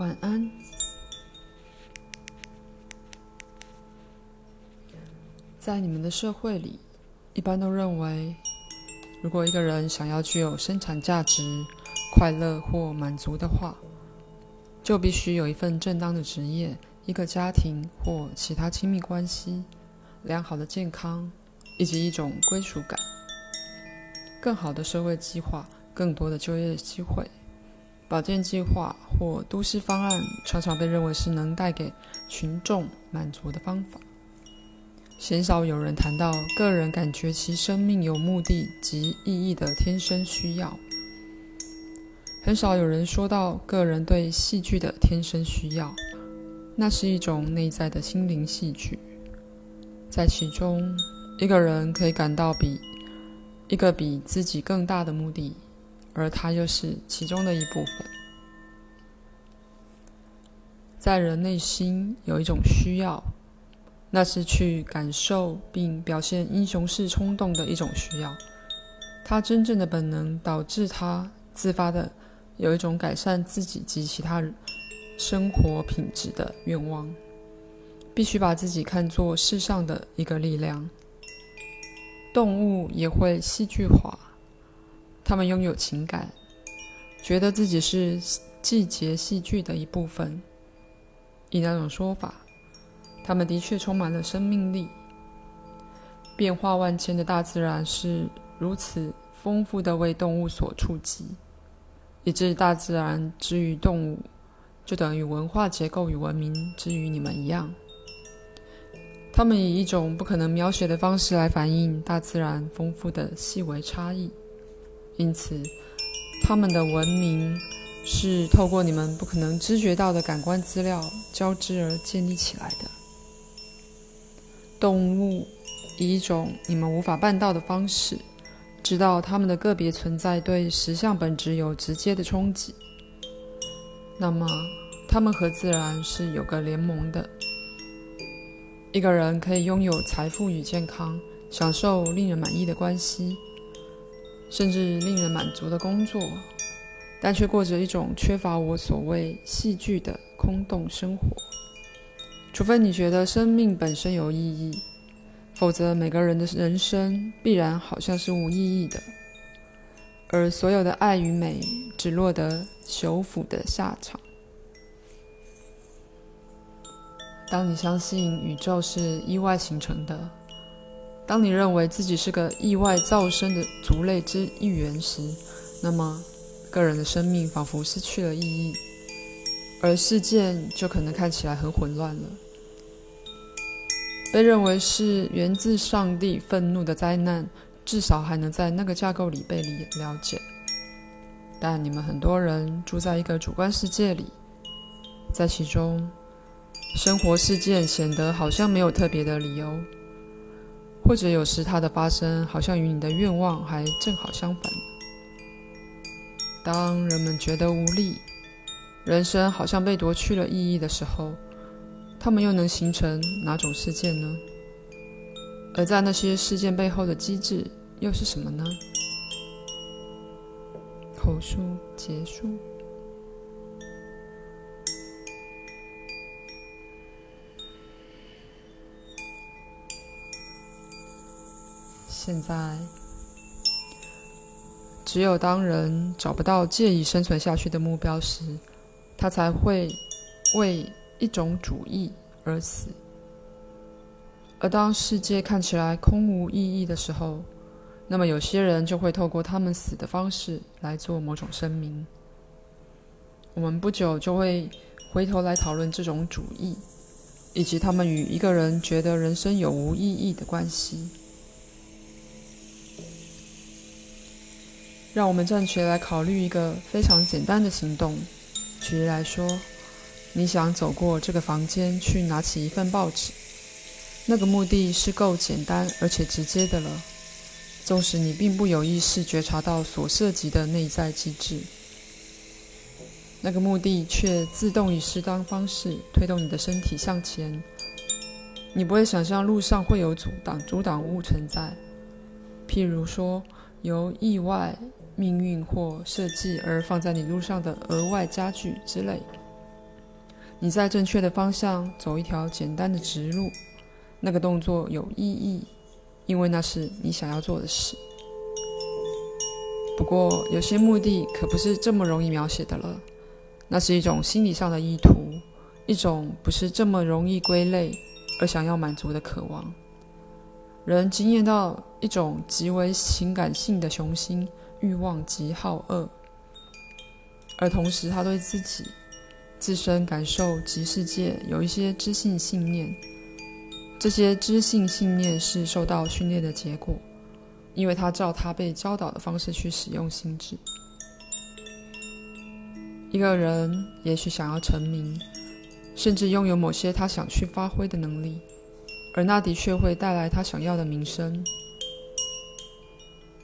晚安。在你们的社会里，一般都认为，如果一个人想要具有生产价值、快乐或满足的话，就必须有一份正当的职业、一个家庭或其他亲密关系、良好的健康，以及一种归属感。更好的社会计划、更多的就业机会、保健计划或都市方案，常常被认为是能带给群众满足的方法。鲜少有人谈到个人感觉其生命有目的及意义的天生需要。很少有人说到个人对戏剧的天生需要，那是一种内在的心灵戏剧，在其中，一个人可以感到比一个比自己更大的目的，而它又是其中的一部分。在人内心有一种需要。那是去感受并表现英雄式冲动的一种需要，他真正的本能导致他自发的有一种改善自己及其他人生活品质的愿望，必须把自己看作世上的一个力量。动物也会戏剧化，他们拥有情感，觉得自己是季节戏剧的一部分。以那种说法。他们的确充满了生命力。变化万千的大自然是如此丰富的为动物所触及，以致大自然之于动物，就等于文化结构与文明之于你们一样。他们以一种不可能描写的方式来反映大自然丰富的细微差异，因此，他们的文明是透过你们不可能知觉到的感官资料交织而建立起来的。动物以一种你们无法办到的方式，知道它们的个别存在对实相本质有直接的冲击。那么，它们和自然是有个联盟的。一个人可以拥有财富与健康，享受令人满意的关系，甚至令人满足的工作，但却过着一种缺乏我所谓戏剧的空洞生活。除非你觉得生命本身有意义，否则每个人的人生必然好像是无意义的，而所有的爱与美只落得朽腐的下场。当你相信宇宙是意外形成的，当你认为自己是个意外造生的族类之一员时，那么个人的生命仿佛失去了意义。而事件就可能看起来很混乱了。被认为是源自上帝愤怒的灾难，至少还能在那个架构里被理了解。但你们很多人住在一个主观世界里，在其中，生活事件显得好像没有特别的理由，或者有时它的发生好像与你的愿望还正好相反。当人们觉得无力，人生好像被夺去了意义的时候，他们又能形成哪种事件呢？而在那些事件背后的机制又是什么呢？口述结束。现在，只有当人找不到借以生存下去的目标时，他才会为一种主义而死，而当世界看起来空无意义的时候，那么有些人就会透过他们死的方式来做某种声明。我们不久就会回头来讨论这种主义，以及他们与一个人觉得人生有无意义的关系。让我们暂且来考虑一个非常简单的行动。举例来说，你想走过这个房间去拿起一份报纸，那个目的是够简单而且直接的了。纵使你并不有意识觉察到所涉及的内在机制，那个目的却自动以适当方式推动你的身体向前。你不会想象路上会有阻挡阻挡物存在，譬如说由意外。命运或设计而放在你路上的额外家具之类，你在正确的方向走一条简单的直路，那个动作有意义，因为那是你想要做的事。不过，有些目的可不是这么容易描写的了。那是一种心理上的意图，一种不是这么容易归类而想要满足的渴望。人惊艳到一种极为情感性的雄心，欲望极好恶，而同时他对自己。自身感受及世界有一些知性信念，这些知性信念是受到训练的结果，因为他照他被教导的方式去使用心智。一个人也许想要成名，甚至拥有某些他想去发挥的能力，而那的确会带来他想要的名声。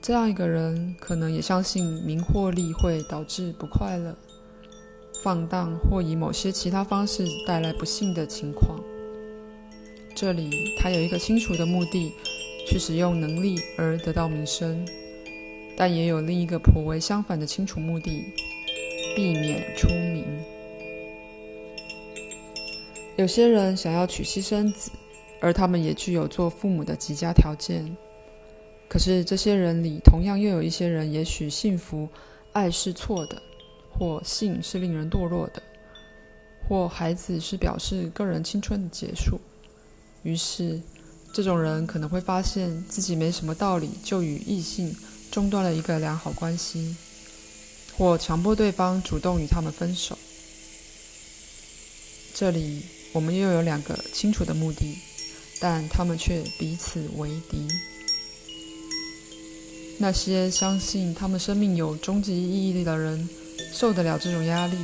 这样一个人可能也相信名或利会导致不快乐。放荡或以某些其他方式带来不幸的情况。这里他有一个清楚的目的，去使用能力而得到名声，但也有另一个颇为相反的清楚目的，避免出名。有些人想要娶妻生子，而他们也具有做父母的极佳条件。可是这些人里，同样又有一些人，也许幸福，爱是错的。或性是令人堕落的，或孩子是表示个人青春的结束。于是，这种人可能会发现自己没什么道理，就与异性中断了一个良好关系，或强迫对方主动与他们分手。这里我们又有两个清楚的目的，但他们却彼此为敌。那些相信他们生命有终极意义的人。受得了这种压力，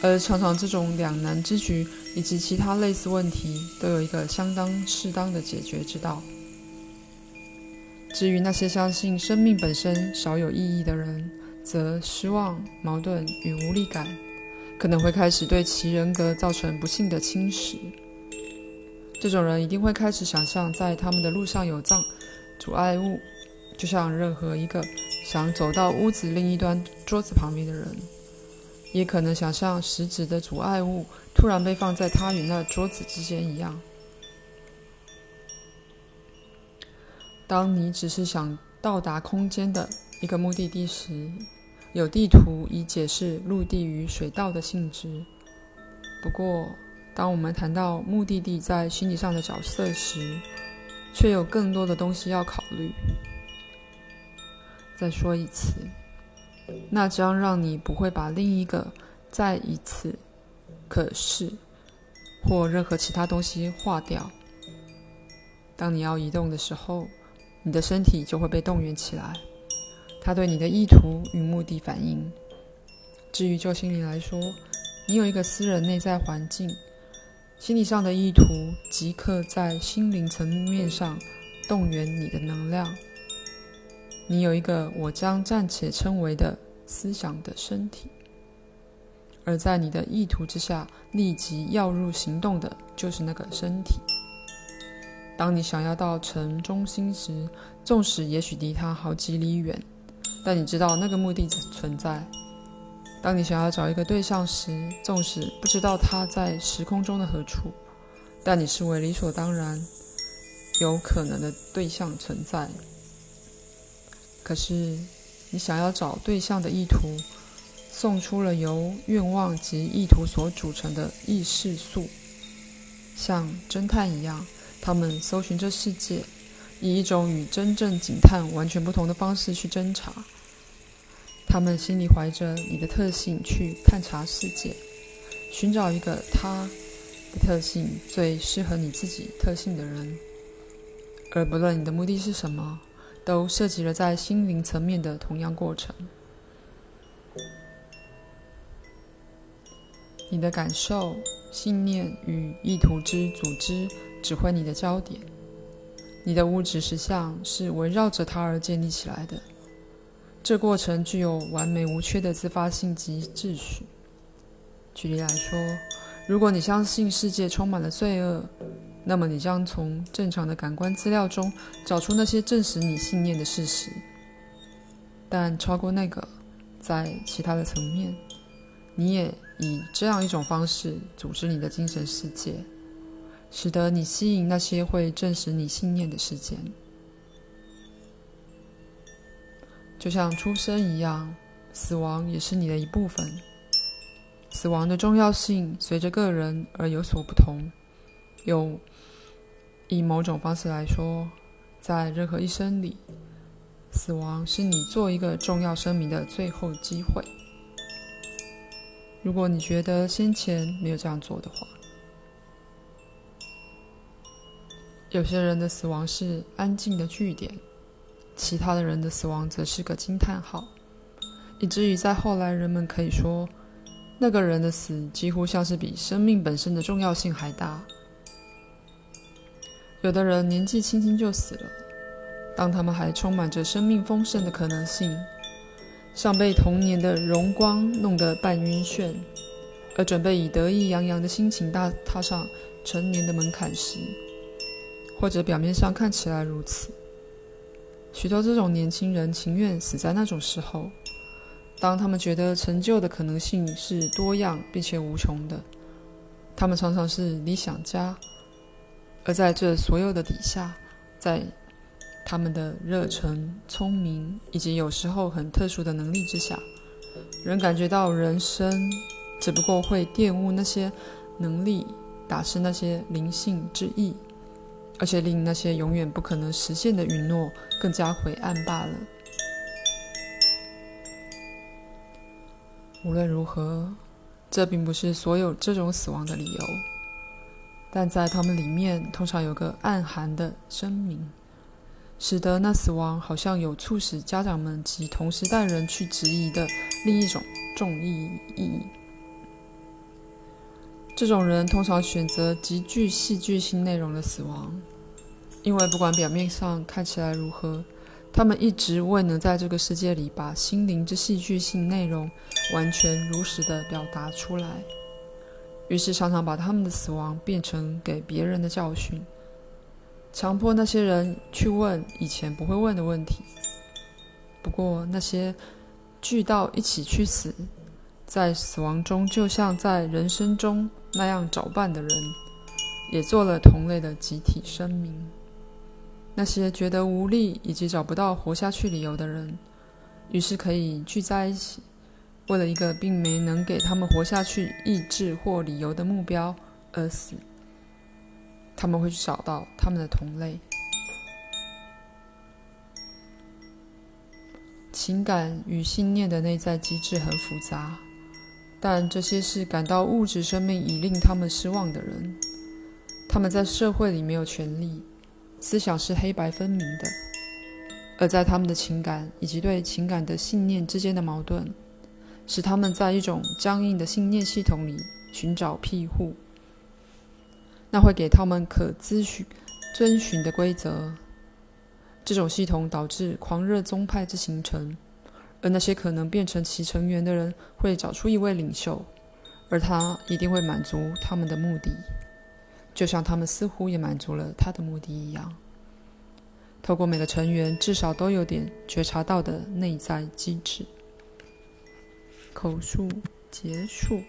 而常常这种两难之局以及其他类似问题都有一个相当适当的解决之道。至于那些相信生命本身少有意义的人，则失望、矛盾与无力感可能会开始对其人格造成不幸的侵蚀。这种人一定会开始想象，在他们的路上有障阻碍物，就像任何一个。想走到屋子另一端桌子旁边的人，也可能想象食指的阻碍物突然被放在他与那桌子之间一样。当你只是想到达空间的一个目的地时，有地图以解释陆地与水道的性质。不过，当我们谈到目的地在心理上的角色时，却有更多的东西要考虑。再说一次，那将让你不会把另一个“再一次”、“可是”或任何其他东西划掉。当你要移动的时候，你的身体就会被动员起来，它对你的意图与目的反应。至于就心理来说，你有一个私人内在环境，心理上的意图即刻在心灵层面上动员你的能量。你有一个我将暂且称为的思想的身体，而在你的意图之下，立即要入行动的就是那个身体。当你想要到城中心时，纵使也许离它好几里远，但你知道那个目的存在。当你想要找一个对象时，纵使不知道他在时空中的何处，但你视为理所当然，有可能的对象存在。可是，你想要找对象的意图，送出了由愿望及意图所组成的意识素，像侦探一样，他们搜寻着世界，以一种与真正警探完全不同的方式去侦查。他们心里怀着你的特性去探查世界，寻找一个他的特性最适合你自己特性的人，而不论你的目的是什么。都涉及了在心灵层面的同样过程。你的感受、信念与意图之组织指挥你的焦点。你的物质实相是围绕着它而建立起来的。这过程具有完美无缺的自发性及秩序。举例来说，如果你相信世界充满了罪恶，那么你将从正常的感官资料中找出那些证实你信念的事实，但超过那个，在其他的层面，你也以这样一种方式组织你的精神世界，使得你吸引那些会证实你信念的事件。就像出生一样，死亡也是你的一部分。死亡的重要性随着个人而有所不同。有，以某种方式来说，在任何一生里，死亡是你做一个重要声明的最后机会。如果你觉得先前没有这样做的话，有些人的死亡是安静的句点。其他的人的死亡则是个惊叹号，以至于在后来，人们可以说，那个人的死几乎像是比生命本身的重要性还大。有的人年纪轻轻就死了，当他们还充满着生命丰盛的可能性，像被童年的荣光弄得半晕眩，而准备以得意洋洋的心情大踏上成年的门槛时，或者表面上看起来如此。许多这种年轻人情愿死在那种时候，当他们觉得成就的可能性是多样并且无穷的。他们常常是理想家，而在这所有的底下，在他们的热忱、聪明以及有时候很特殊的能力之下，人感觉到人生只不过会玷污那些能力，打湿那些灵性之意。而且令那些永远不可能实现的允诺更加灰暗罢了。无论如何，这并不是所有这种死亡的理由，但在他们里面通常有个暗含的声明，使得那死亡好像有促使家长们及同时代人去质疑的另一种重意义。这种人通常选择极具戏剧性内容的死亡。因为不管表面上看起来如何，他们一直未能在这个世界里把心灵之戏剧性内容完全如实的表达出来，于是常常把他们的死亡变成给别人的教训，强迫那些人去问以前不会问的问题。不过那些聚到一起去死，在死亡中就像在人生中那样找伴的人，也做了同类的集体声明。那些觉得无力以及找不到活下去理由的人，于是可以聚在一起，为了一个并没能给他们活下去意志或理由的目标而死。他们会去找到他们的同类。情感与信念的内在机制很复杂，但这些是感到物质生命已令他们失望的人。他们在社会里没有权利。思想是黑白分明的，而在他们的情感以及对情感的信念之间的矛盾，使他们在一种僵硬的信念系统里寻找庇护。那会给他们可咨询、遵循的规则。这种系统导致狂热宗派之形成，而那些可能变成其成员的人会找出一位领袖，而他一定会满足他们的目的。就像他们似乎也满足了他的目的一样，透过每个成员至少都有点觉察到的内在机制。口述结束。